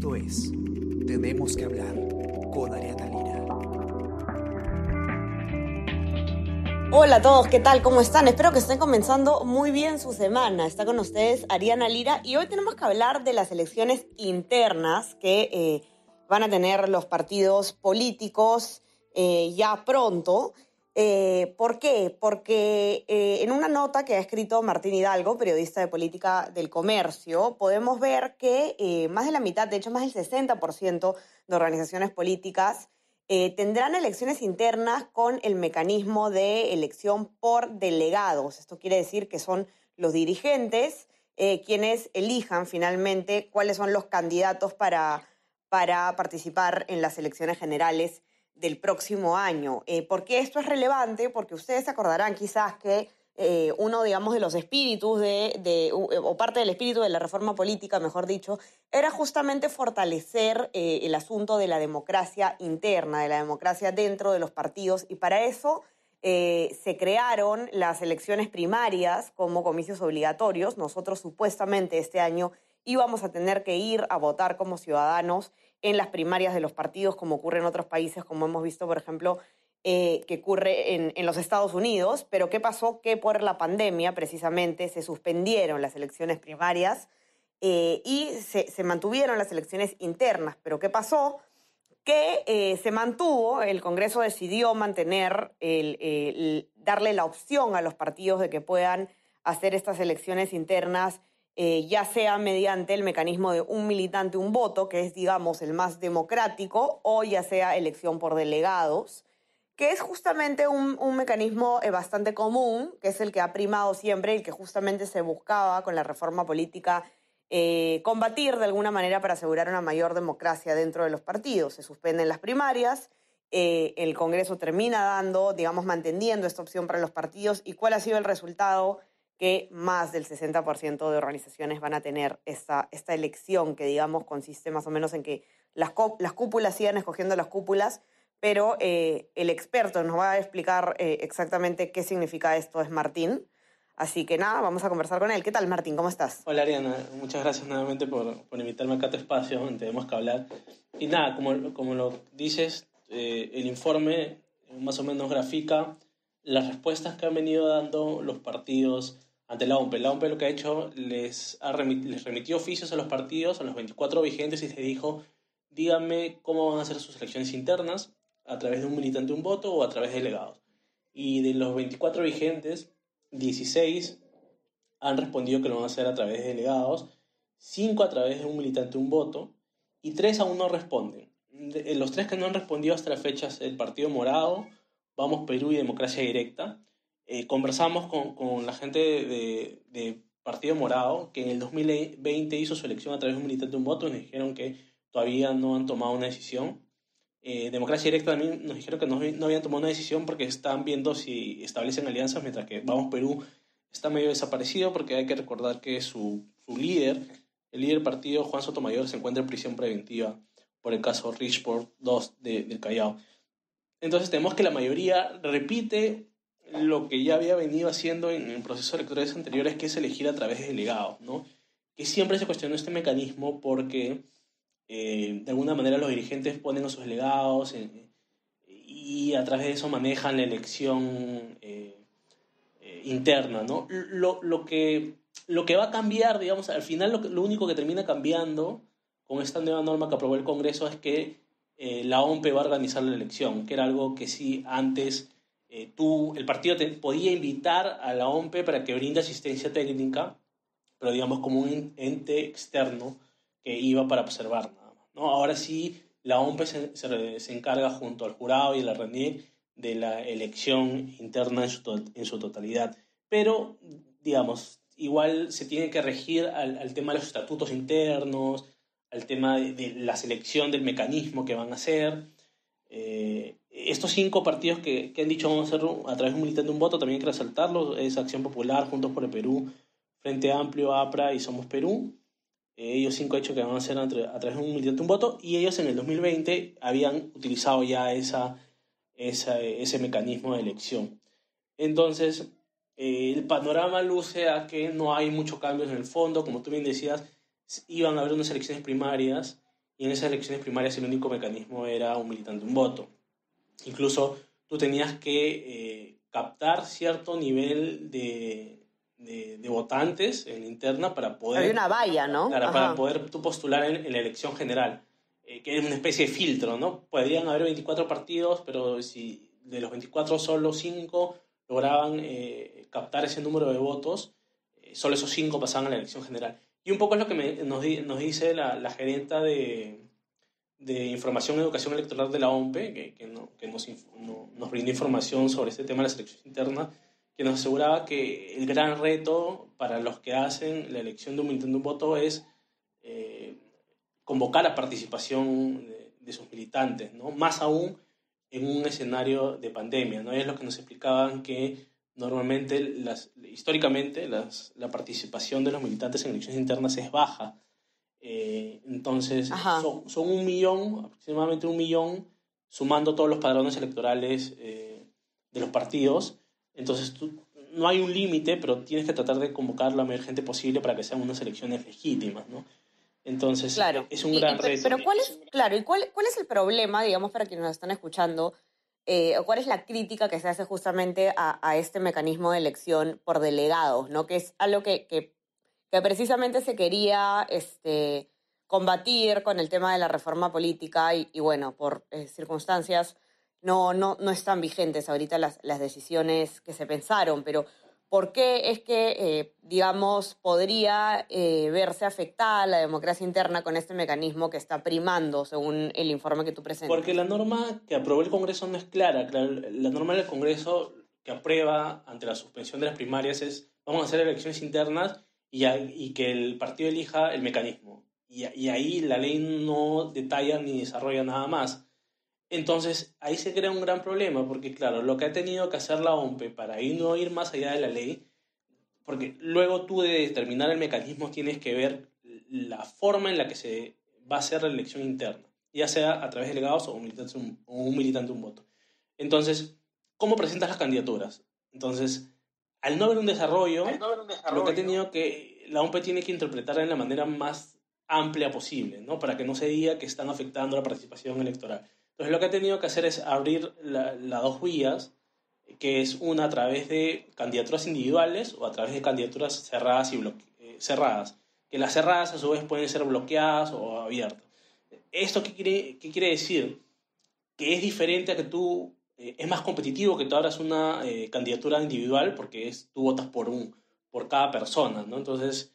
Esto es Tenemos que hablar con Ariana Lira. Hola a todos, ¿qué tal? ¿Cómo están? Espero que estén comenzando muy bien su semana. Está con ustedes Ariana Lira y hoy tenemos que hablar de las elecciones internas que eh, van a tener los partidos políticos eh, ya pronto. Eh, ¿Por qué? Porque eh, en una nota que ha escrito Martín Hidalgo, periodista de política del comercio, podemos ver que eh, más de la mitad, de hecho más del 60% de organizaciones políticas tendrán elecciones internas con el mecanismo de elección por delegados. Esto quiere decir que son los dirigentes quienes elijan finalmente cuáles son los candidatos para, para participar en las elecciones generales del próximo año. Eh, ¿Por qué esto es relevante? Porque ustedes se acordarán quizás que eh, uno, digamos, de los espíritus de, o parte del espíritu de la reforma política, mejor dicho, era justamente fortalecer eh, el asunto de la democracia interna, de la democracia dentro de los partidos, y para eso eh, se crearon las elecciones primarias como comicios obligatorios. Nosotros supuestamente este año íbamos a tener que ir a votar como ciudadanos en las primarias de los partidos, como ocurre en otros países, como hemos visto, por ejemplo, eh, que ocurre en, en, los Estados Unidos. Pero ¿qué pasó? Que por la pandemia, precisamente, se suspendieron las elecciones primarias eh, y se, se, mantuvieron las elecciones internas. Pero ¿qué pasó? Que eh, se mantuvo, el Congreso decidió mantener, el, darle la opción a los partidos de que puedan hacer estas elecciones internas eh, ya sea mediante el mecanismo de un militante, un voto, que es, digamos, el más democrático, o ya sea elección por delegados, que es justamente un, un mecanismo eh, bastante común, que es el que ha primado siempre y que justamente se buscaba con la reforma política eh, combatir de alguna manera para asegurar una mayor democracia dentro de los partidos. Se suspenden las primarias, el Congreso termina dando, digamos, manteniendo esta opción para los partidos. ¿Y cuál ha sido el resultado? Que más del 60% de organizaciones van a tener esta, esta elección, que digamos consiste más o menos en que las, las cúpulas sigan escogiendo las cúpulas, pero eh, el experto nos va a explicar eh, exactamente qué significa esto, es Martín. Así que nada, vamos a conversar con él. ¿Qué tal, Martín? ¿Cómo estás? Hola, Ariana. Muchas gracias nuevamente por, por invitarme acá a tu espacio, donde tenemos que hablar. Y nada, como, como lo dices, eh, el informe más o menos grafica las respuestas que han venido dando los partidos ante la OMP. La OMP lo que ha hecho les, ha remit remitió oficios a los partidos, a los 24 vigentes, y les dijo, díganme cómo van a ser sus elecciones internas, a través de un militante un voto o a través de delegados. Y de los 24 vigentes, 16 han respondido que lo van a hacer a través de delegados, 5 a través de un militante un voto, y 3 aún no responden. De los tres que no han respondido hasta la fecha es el Partido Morado, Vamos Perú y Democracia Directa eh, conversamos con, con, la gente de, de, Partido Morado, que en el 2020 hizo su elección a través de un militante de un voto, y nos dijeron que todavía no han tomado una decisión. Eh, Democracia Directa también nos dijeron que no, no, habían tomado una decisión porque están viendo si establecen alianzas, mientras que Vamos Perú está medio desaparecido porque hay que recordar que su, su líder, el líder del partido, Juan Sotomayor, se encuentra en prisión preventiva por el caso Richport 2 de, del Callao. Entonces tenemos que la mayoría repite lo que ya había venido haciendo en, en procesos electorales anteriores, que es elegir a través de delegados, ¿no? Que siempre se cuestionó este mecanismo porque eh, de alguna manera los dirigentes ponen a sus delegados en, y a través de eso manejan la elección eh, eh, interna, ¿no? Lo, lo, que, lo que va a cambiar, digamos, al final lo, lo único que termina cambiando con esta nueva norma que aprobó el Congreso es que la OMP va a organizar la elección, que era algo que sí antes eh, tú, el partido te podía invitar a la OMP para que brinde asistencia técnica, pero digamos como un ente externo que iba para observar nada más. ¿no? Ahora sí, la OMP se, se, se encarga junto al jurado y a la RENIEC de la elección interna en su, en su totalidad. Pero, digamos, igual se tiene que regir al, al tema de los estatutos internos, al tema de, de, la selección del mecanismo que van a hacer. Eh, estos cinco partidos que, han dicho vamos a hacer a través de un militante un voto, también hay que resaltarlo, es Acción Popular, Juntos por el Perú, Frente Amplio, APRA y Somos Perú. Eh, ellos cinco dicho que van a hacer a, través de un militante un voto y ellos en el 2020 habían utilizado ya esa, esa ese mecanismo de elección. Entonces, eh, el panorama luce a que no hay mucho cambio en el fondo, como tú bien decías, iban a haber unas elecciones primarias y en esas elecciones primarias el único mecanismo era un militante, un voto. Incluso tú tenías que eh, captar cierto nivel de, de, votantes en la interna para poder... Había una valla, ¿no? para poder tú postular en, la elección general, eh, que es una especie de filtro, ¿no? Podrían haber 24 partidos, pero si de los 24 solo 5 lograban eh, captar ese número de votos, eh, solo esos 5 pasaban a la elección general. Y un poco es lo que nos, nos, dice la, la gerenta de, de Información y Educación Electoral de la OMPE, que, que, no, nos, nos brindó información sobre este tema de las elecciones internas, que nos aseguraba que el gran reto para los que hacen la elección de un militante un voto es eh, convocar la participación de, sus militantes, ¿no? más aún en un escenario de pandemia. ¿no? Es lo que nos explicaban que normalmente, las, históricamente, las, la participación de los militantes en elecciones internas es baja. Eh, entonces, son, son, un millón, aproximadamente un millón, sumando todos los padrones electorales eh, de los partidos entonces tú, no hay un límite, pero tienes que tratar de convocar la mayor gente posible para que sean unas elecciones legítimas, ¿no? Entonces, claro. es un gran reto. Pero ¿cuál es, claro, ¿y cuál, cuál es el problema, digamos, para quienes nos están escuchando? Eh, ¿Cuál es la crítica que se hace justamente a, a, este mecanismo de elección por delegados, ¿no? Que es algo que, que, que precisamente se quería este, combatir con el tema de la reforma política y, bueno, por eh, circunstancias no, no, no están vigentes ahorita las, las decisiones que se pensaron, pero ¿por qué es que, eh, digamos, podría eh, verse afectada la democracia interna con este mecanismo que está primando, según el informe que tú presentas? Porque la norma que aprobó el Congreso no es clara. La norma del Congreso que aprueba ante la suspensión de las primarias es vamos a hacer elecciones internas y, que el partido elija el mecanismo. Y, y ahí la ley no detalla ni desarrolla nada más. Entonces, ahí se crea un gran problema, porque claro, lo que ha tenido que hacer la OMPE para ahí no ir más allá de la ley, porque luego tú de determinar el mecanismo tienes que ver la forma en la que se va a hacer la elección interna, ya sea a través de delegados o un militante un, un, militante un voto. Entonces, ¿cómo presentas las candidaturas? Entonces, al no haber un desarrollo, lo que ha tenido que, la OMPE tiene que interpretar en la manera más amplia posible, ¿no? Para que no se diga que están afectando la participación electoral. Entonces lo que ha tenido que hacer es abrir las dos vías, que es una a través de candidaturas individuales o a través de candidaturas cerradas y eh, cerradas. Que las cerradas a su vez pueden ser bloqueadas o abiertas. ¿Esto qué quiere, qué quiere decir? Que es diferente a que tú, eh, es más competitivo que tú abras una eh, candidatura individual porque es, tú votas por, un, por cada persona, ¿no? Entonces,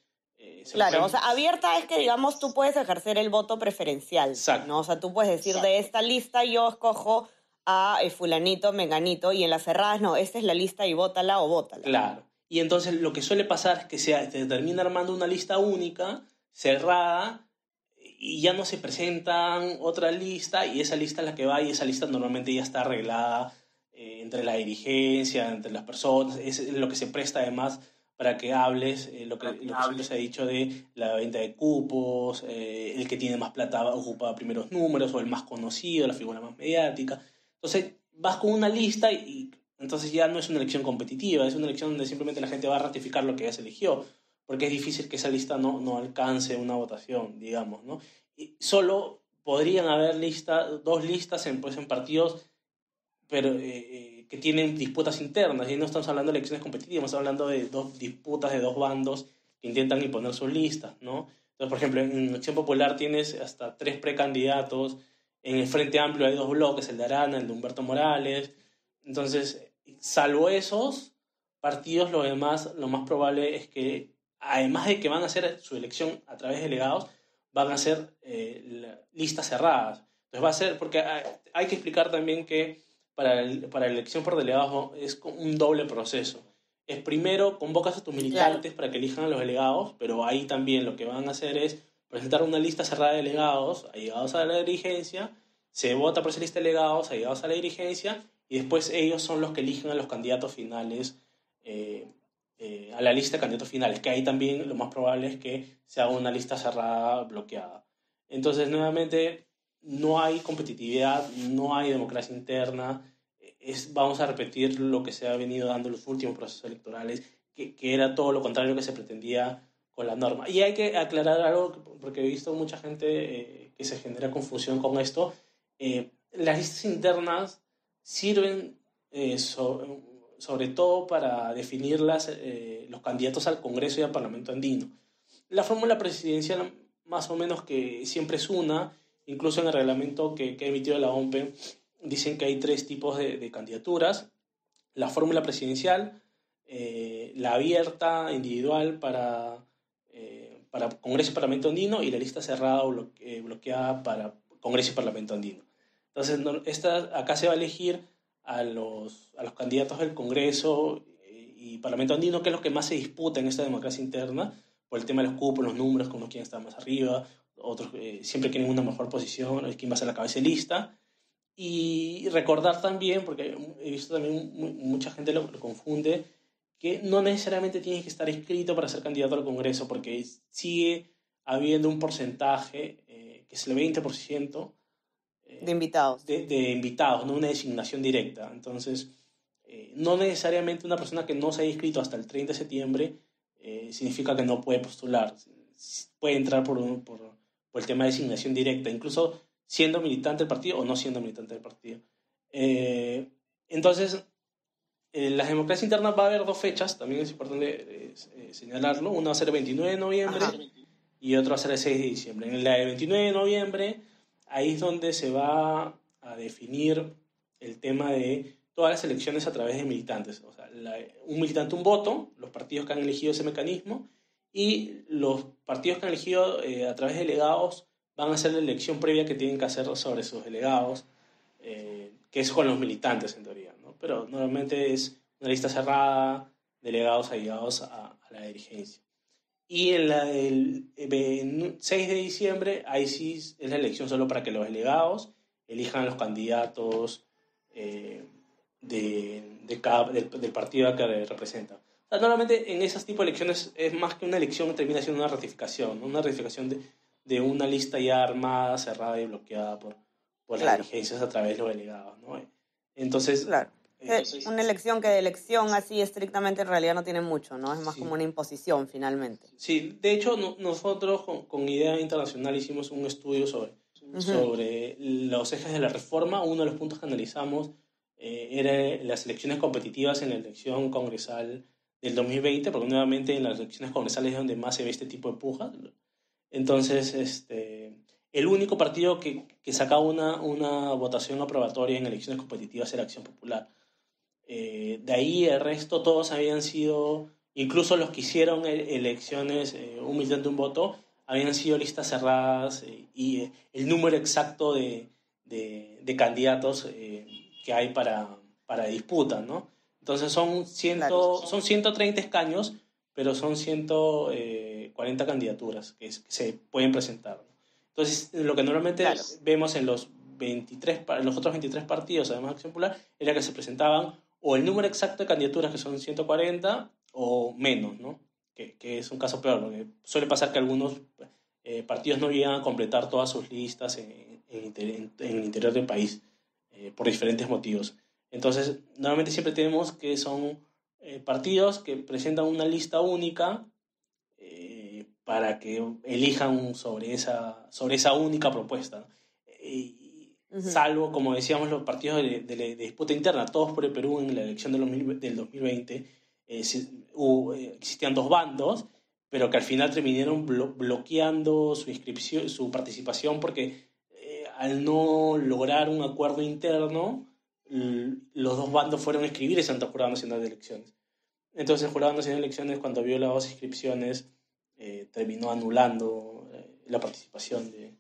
claro, o sea, abierta es que, digamos, tú puedes ejercer el voto preferencial. Exacto. ¿no? O sea, tú puedes decir de esta lista yo escojo a eh, fulanito, menganito, y en las cerradas no, esta es la lista y vótala o vótala. Claro. Y entonces lo que suele pasar es que se, termina armando una lista única, cerrada, y ya no se presentan otra lista, y esa lista es la que va, y esa lista normalmente ya está arreglada eh, entre la dirigencia, entre las personas, es lo que se presta además para que hables eh, lo que, lo que siempre se ha dicho de la venta de cupos, eh, el que tiene más plata ocupa primeros números o el más conocido, la figura más mediática. Entonces vas con una lista y, entonces ya no es una elección competitiva, es una elección donde simplemente la gente va a ratificar lo que ya se eligió, porque es difícil que esa lista no, no alcance una votación, digamos, ¿no? Y solo podrían haber lista, dos listas en, pues, en partidos pero, eh, que tienen disputas internas, y no estamos hablando de elecciones competitivas, estamos hablando de dos disputas de dos bandos que intentan imponer sus listas, ¿no? Entonces, por ejemplo, en Acción Popular tienes hasta tres precandidatos, en el Frente Amplio hay dos bloques, el de Arana, el de Humberto Morales, entonces, salvo esos partidos, lo demás, lo más probable es que, además de que van a hacer su elección a través de delegados, van a ser eh, listas cerradas. Entonces va a ser, porque hay que explicar también que para, para la elección por delegados es un doble proceso. Es primero convocas a tus militantes para que elijan a los delegados, pero ahí también lo que van a hacer es presentar una lista cerrada de delegados, allegados a la dirigencia, se vota por esa lista de delegados, allegados a la dirigencia, y después ellos son los que eligen a los candidatos finales, eh, eh, a la lista de candidatos finales, que ahí también lo más probable es que sea una lista cerrada bloqueada. Entonces, nuevamente, no hay competitividad, no hay democracia interna, es, vamos a repetir lo que se ha venido dando en los últimos procesos electorales, que, que, era todo lo contrario que se pretendía con la norma. Y hay que aclarar algo, porque he visto mucha gente eh, que se genera confusión con esto. Eh, las listas internas sirven eh, sobre todo para definir las, eh, los candidatos al Congreso y al Parlamento andino. La fórmula presidencial más o menos que siempre es una, incluso en el reglamento que, que ha emitido la OMPE dicen que hay tres tipos de, de candidaturas. La fórmula presidencial, eh, la abierta individual para, eh, para Congreso y Parlamento andino y la lista cerrada o eh, bloqueada para Congreso y Parlamento andino. Entonces, esta, acá se va a elegir a los, a los candidatos del Congreso y Parlamento andino, que es lo que más se disputa en esta democracia interna, por el tema de los cupos, los números, que unos quieren estar más arriba, otros siempre quieren una mejor posición, quién va a ser la cabeza de lista. Y recordar también, porque he visto también mucha gente lo, confunde, que no necesariamente tienes que estar inscrito para ser candidato al Congreso, porque sigue habiendo un porcentaje, eh, que es el 20%, eh, de invitados. De, de, invitados, no una designación directa. Entonces, eh, no necesariamente una persona que no se haya inscrito hasta el 30 de septiembre eh, significa que no puede postular. Puede entrar por, por, por el tema de designación directa. Incluso siendo militante del partido o no siendo militante del partido. Eh, entonces, en las democracias internas va a haber dos fechas, también es importante eh, señalarlo. Una va a ser el 29 de noviembre y otra va a ser el 6 de diciembre. En la de 29 de noviembre, ahí es donde se va a definir el tema de todas las elecciones a través de militantes. O sea, un militante, un voto, los partidos que han elegido ese mecanismo, y los partidos que han elegido eh, a través de delegados van a hacer la elección previa que tienen que hacer sobre sus delegados, eh, que es con los militantes en teoría. Pero normalmente es una lista cerrada, delegados allegados a la dirigencia. Y en la del 6 de diciembre, ahí sí es la elección solo para que los delegados elijan a los candidatos eh, de, de cada, del, del, partido que representan. O sea, normalmente en esas tipos de elecciones es más que una elección, termina siendo una ratificación, ¿no? una ratificación de, de una lista ya armada, cerrada y bloqueada por, por claro. las dirigencias a través de los delegados. ¿no? Entonces, claro. Entonces, una elección que de elección así estrictamente en realidad no tiene mucho, ¿no? Es más sí. como una imposición finalmente. Sí, de hecho no, nosotros con, con, Idea Internacional hicimos un estudio sobre, uh -huh. sobre los ejes de la reforma. Uno de los puntos que analizamos eh, era las elecciones competitivas en la elección congresal del 2020, porque nuevamente en las elecciones congresales es donde más se ve este tipo de pujas. Entonces, este, el único partido que, que sacaba una, una votación aprobatoria en elecciones competitivas era Acción Popular. Eh, de ahí el resto todos habían sido, incluso los que hicieron elecciones, eh, un militante, un voto, habían sido listas cerradas eh, y eh, el número exacto de, de, de candidatos que hay para, para disputa, ¿no? Entonces son, ciento, claro. son 130 escaños, pero son 140 candidaturas que, es, que se pueden presentar. ¿no? Entonces, lo que normalmente claro. vemos en los, 23, en los otros 23 partidos, además de Acción Popular, era que se presentaban o el número exacto de candidaturas, que son 140, o menos, ¿no? Que, que es un caso peor, porque suele pasar que algunos eh, partidos no llegan a completar todas sus listas en, el interior del país eh, por diferentes motivos. Entonces, normalmente siempre tenemos que son eh, partidos que presentan una lista única eh, para que elijan sobre esa, sobre esa única propuesta. Salvo, como decíamos, los partidos de, disputa interna, todos por el Perú en la elección del, del 2020, eh, eh, existían dos bandos, pero que al final terminaron blo bloqueando su inscripción, su participación, porque eh, al no lograr un acuerdo interno, los dos bandos fueron a escribirse ante el Jurado Nacional de Elecciones. Entonces el Jurado Nacional de Elecciones, cuando vio las dos inscripciones, eh, terminó anulando la participación de,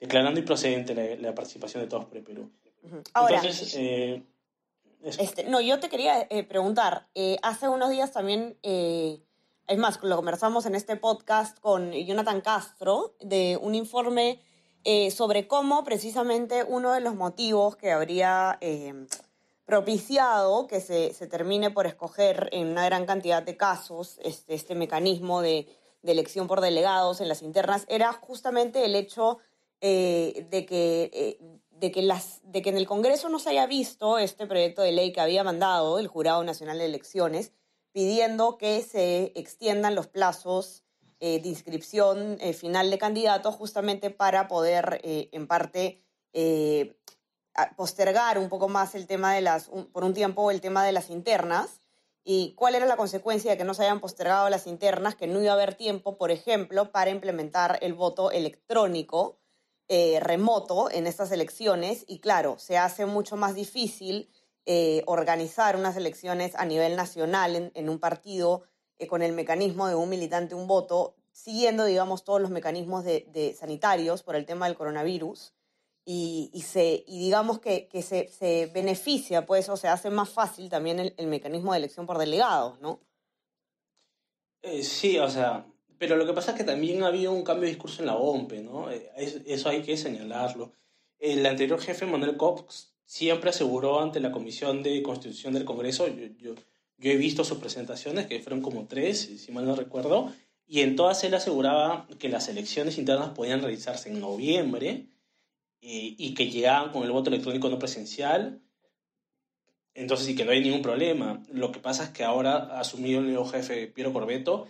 declarando improcedente la, la, participación de todos por el Perú. Ahora, Entonces, eh, este, no, yo te quería eh, preguntar, eh, hace unos días también, es más, lo conversamos en este podcast con Jonathan Castro, de un informe sobre cómo precisamente uno de los motivos que habría propiciado que se, se, termine por escoger en una gran cantidad de casos este, este mecanismo de, de elección por delegados en las internas era justamente el hecho eh, de, que, eh, de, que las, de que en el Congreso no se haya visto este proyecto de ley que había mandado el Jurado Nacional de Elecciones pidiendo que se extiendan los plazos de inscripción final de candidatos justamente para poder, en parte, postergar un poco más el tema de las, por un tiempo, el tema de las internas y cuál era la consecuencia de que no se hayan postergado las internas, que no iba a haber tiempo, por ejemplo, para implementar el voto electrónico eh, remoto en estas elecciones. Y claro, se hace mucho más difícil eh, organizar unas elecciones a nivel nacional en, un partido eh, con el mecanismo de un militante, un voto, siguiendo, digamos, todos los mecanismos de sanitarios por el tema del coronavirus y, se, y digamos que, se, beneficia, pues, o se hace más fácil también el, mecanismo de elección por delegados, ¿no? Sí, o sea, pero lo que pasa es que también ha habido un cambio de discurso en la OMPE, ¿no? Eh, eso hay que señalarlo. El anterior jefe, Manuel Cox, siempre aseguró ante la Comisión de Constitución del Congreso, yo he visto sus presentaciones, que fueron como tres, si mal no recuerdo, y en todas él aseguraba que las elecciones internas podían realizarse en noviembre, eh, y que llegaban con el voto electrónico no presencial. Entonces sí que no hay ningún problema. Lo que pasa es que ahora ha asumido el nuevo jefe Piero Corbeto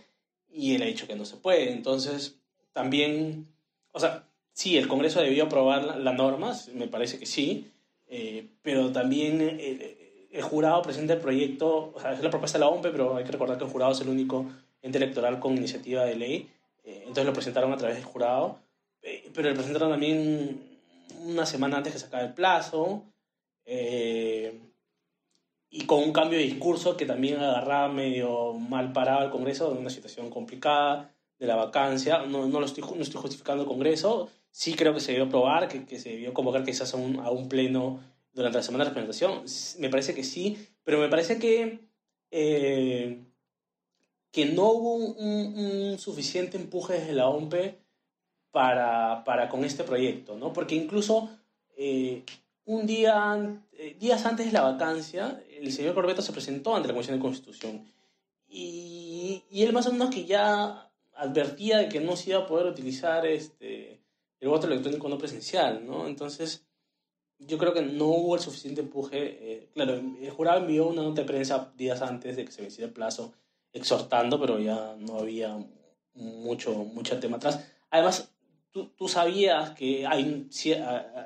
y él ha dicho que no se puede. Entonces también, o sea, sí, el Congreso debió aprobar las normas, me parece que sí, eh, pero también el, el, jurado presenta el proyecto, o sea, es la propuesta de la OMP, pero hay que recordar que el jurado es el único ente electoral con iniciativa de ley, eh, entonces lo presentaron a través del jurado, pero le presentaron también una semana antes que se acabe el plazo, eh, y con un cambio de discurso que también agarraba medio mal parado al Congreso en una situación complicada de la vacancia. No, no lo estoy, no estoy justificando el Congreso, sí creo que se debió aprobar, que, que se debió convocar quizás a un, a un pleno durante la semana de presentación. Me parece que sí, pero me parece que, eh, que no hubo un, suficiente empuje desde la OMPE para, para con este proyecto, ¿no? Porque incluso eh, un día, eh, días antes de la vacancia, el señor Corbeto se presentó ante la Comisión de Constitución y, y, él más o menos que ya advertía de que no se iba a poder utilizar este, el voto electrónico no presencial, ¿no? Entonces, yo creo que no hubo el suficiente empuje. Eh, claro, el jurado envió una nota de prensa días antes de que se venciera el plazo, exhortando, pero ya no había mucho, mucho tema atrás. Además, tú, tú sabías que hay,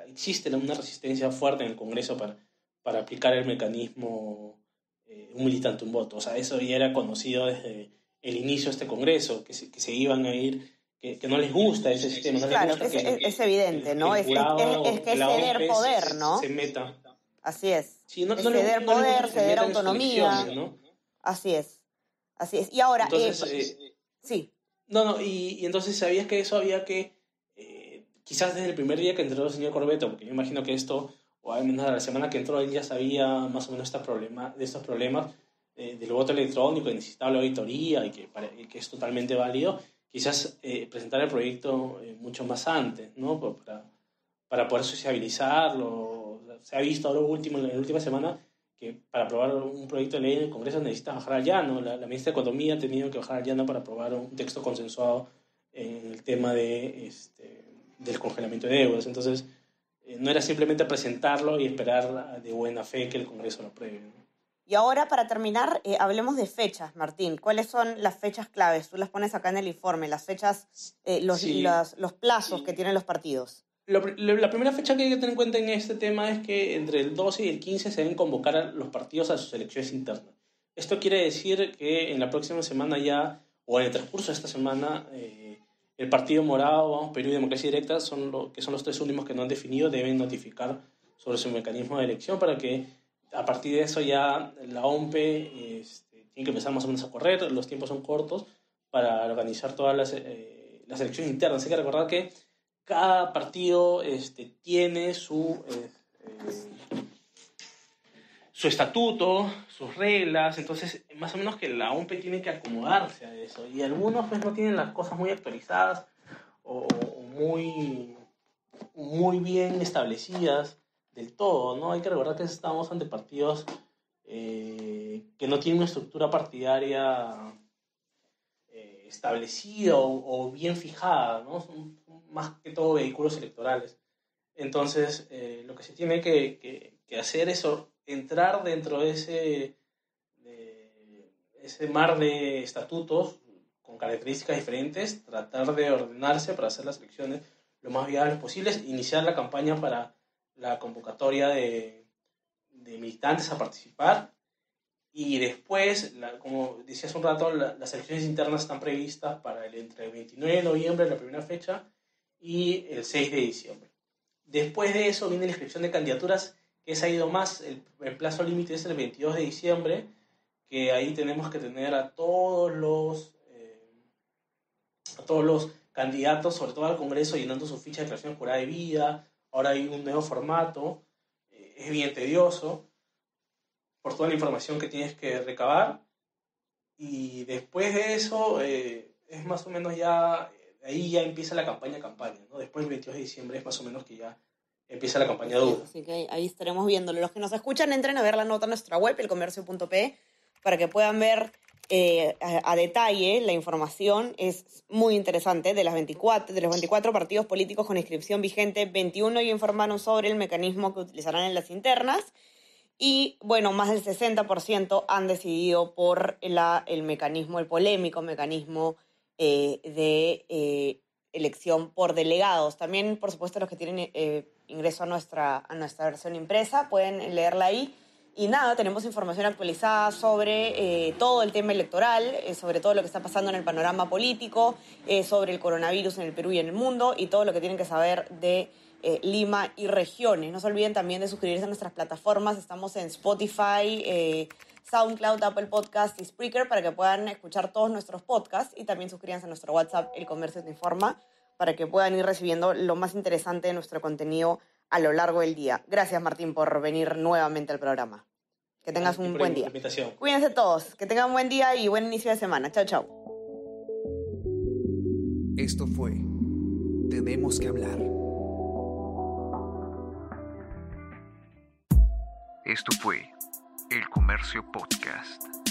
existe una resistencia fuerte en el Congreso para, para aplicar el mecanismo eh, un militante, un voto. O sea, eso ya era conocido desde el inicio de este Congreso, que se, que se iban a ir, que, que, no les gusta ese sistema. No claro, gusta es, que, es, evidente, ¿no? Es, es, que es ceder poder, ¿no? Se, meta. Así es. Sí, no, ceder poder, ceder autonomía. ¿no? Así es. Así es. Y ahora, entonces, eh, eh, sí. No, no, y, y, entonces sabías que eso había que quizás desde el primer día que entró el señor Corbeto, porque yo imagino que esto, o al menos la semana que entró, él ya sabía más o menos esta problema, de estos problemas eh, del voto electrónico y necesitaba la auditoría y que, y que es totalmente válido, quizás eh, presentar el proyecto eh, mucho más antes, ¿no? Para, para poder sociabilizarlo. Se ha visto ahora último, en la última semana que para aprobar un proyecto de ley en el Congreso necesita bajar al llano. La, la ministra de Economía ha tenido que bajar al llano para aprobar un texto consensuado en el tema de este, del congelamiento de deudas. Entonces, no era simplemente presentarlo y esperar de buena fe que el Congreso lo apruebe. Y ahora, para terminar, eh, hablemos de fechas, Martín. ¿Cuáles son las fechas claves? Tú las pones acá en el informe, las fechas, eh, los, Sí. las- los plazos Sí. que tienen los partidos. Lo pri- lo- la primera fecha que hay que tener en cuenta en este tema es que entre el 12 y el 15 se deben convocar a los partidos a sus elecciones internas. Esto quiere decir que en la próxima semana ya, o en el transcurso de esta semana, eh, el Partido Morado, Vamos Perú y Democracia Directa, son lo, que son los tres últimos que no han definido, deben notificar sobre su mecanismo de elección para que a partir de eso ya la OMPE este, tiene que empezar más o menos a correr, los tiempos son cortos para organizar todas las, eh, las elecciones internas. Hay que recordar que cada partido este, tiene su, eh, eh, su estatuto, sus reglas, entonces más o menos que la OMP tiene que acomodarse a eso. Y algunos pues no tienen las cosas muy actualizadas o, o muy, muy bien establecidas del todo, ¿no? Hay que recordar que estamos ante partidos eh, que no tienen una estructura partidaria eh, establecida o, o, bien fijada, ¿no? Son más que todo vehículos electorales. Entonces, eh, lo que se tiene que, que, que, hacer es entrar dentro de ese, ese mar de estatutos con características diferentes, tratar de ordenarse para hacer las elecciones lo más viables posibles, iniciar la campaña para la convocatoria de, de militantes a participar y después, como decía hace un rato, las elecciones internas están previstas para el, entre el 29 de noviembre, la primera fecha, y el 6 de diciembre. Después de eso viene la inscripción de candidaturas, que se ha ido más, el, plazo límite es el 22 de diciembre, que ahí tenemos que tener a todos los, eh, a todos los candidatos, sobre todo al Congreso, llenando su ficha de declaración jurada de vida. Ahora hay un nuevo formato, eh, es bien tedioso por toda la información que tienes que recabar. Y después de eso, eh, es más o menos ya, ahí ya empieza la campaña campaña, ¿no? Después del 22 de diciembre es más o menos que ya empieza la campaña de. Así que ahí estaremos viéndolo. Los que nos escuchan, entren a ver la nota en nuestra web, elcomercio.p, para que puedan ver eh, a, detalle la información. Es muy interesante. De, las 24, de los 24 partidos políticos con inscripción vigente, 21 ya informaron sobre el mecanismo que utilizarán en las internas y bueno, más del 60% han decidido por la, el mecanismo, el polémico mecanismo eh, de eh, elección por delegados. También, por supuesto, los que tienen ingreso a nuestra, a nuestra versión impresa pueden leerla ahí. Y nada, tenemos información actualizada sobre todo el tema electoral, sobre todo lo que está pasando en el panorama político, sobre el coronavirus en el Perú y en el mundo y todo lo que tienen que saber de eh, Lima y regiones. No se olviden también de suscribirse a nuestras plataformas. Estamos en Spotify, eh, SoundCloud, Apple Podcast y Spreaker para que puedan escuchar todos nuestros podcasts y también suscríbanse a nuestro WhatsApp, El Comercio te informa, para que puedan ir recibiendo lo más interesante de nuestro contenido a lo largo del día. Gracias Martín por venir nuevamente al programa. Que tengas un buen día. Cuídense todos, que tengan un buen día y buen inicio de semana. Chao, chao. Esto fue Tenemos que hablar Esto fue El Comercio Podcast.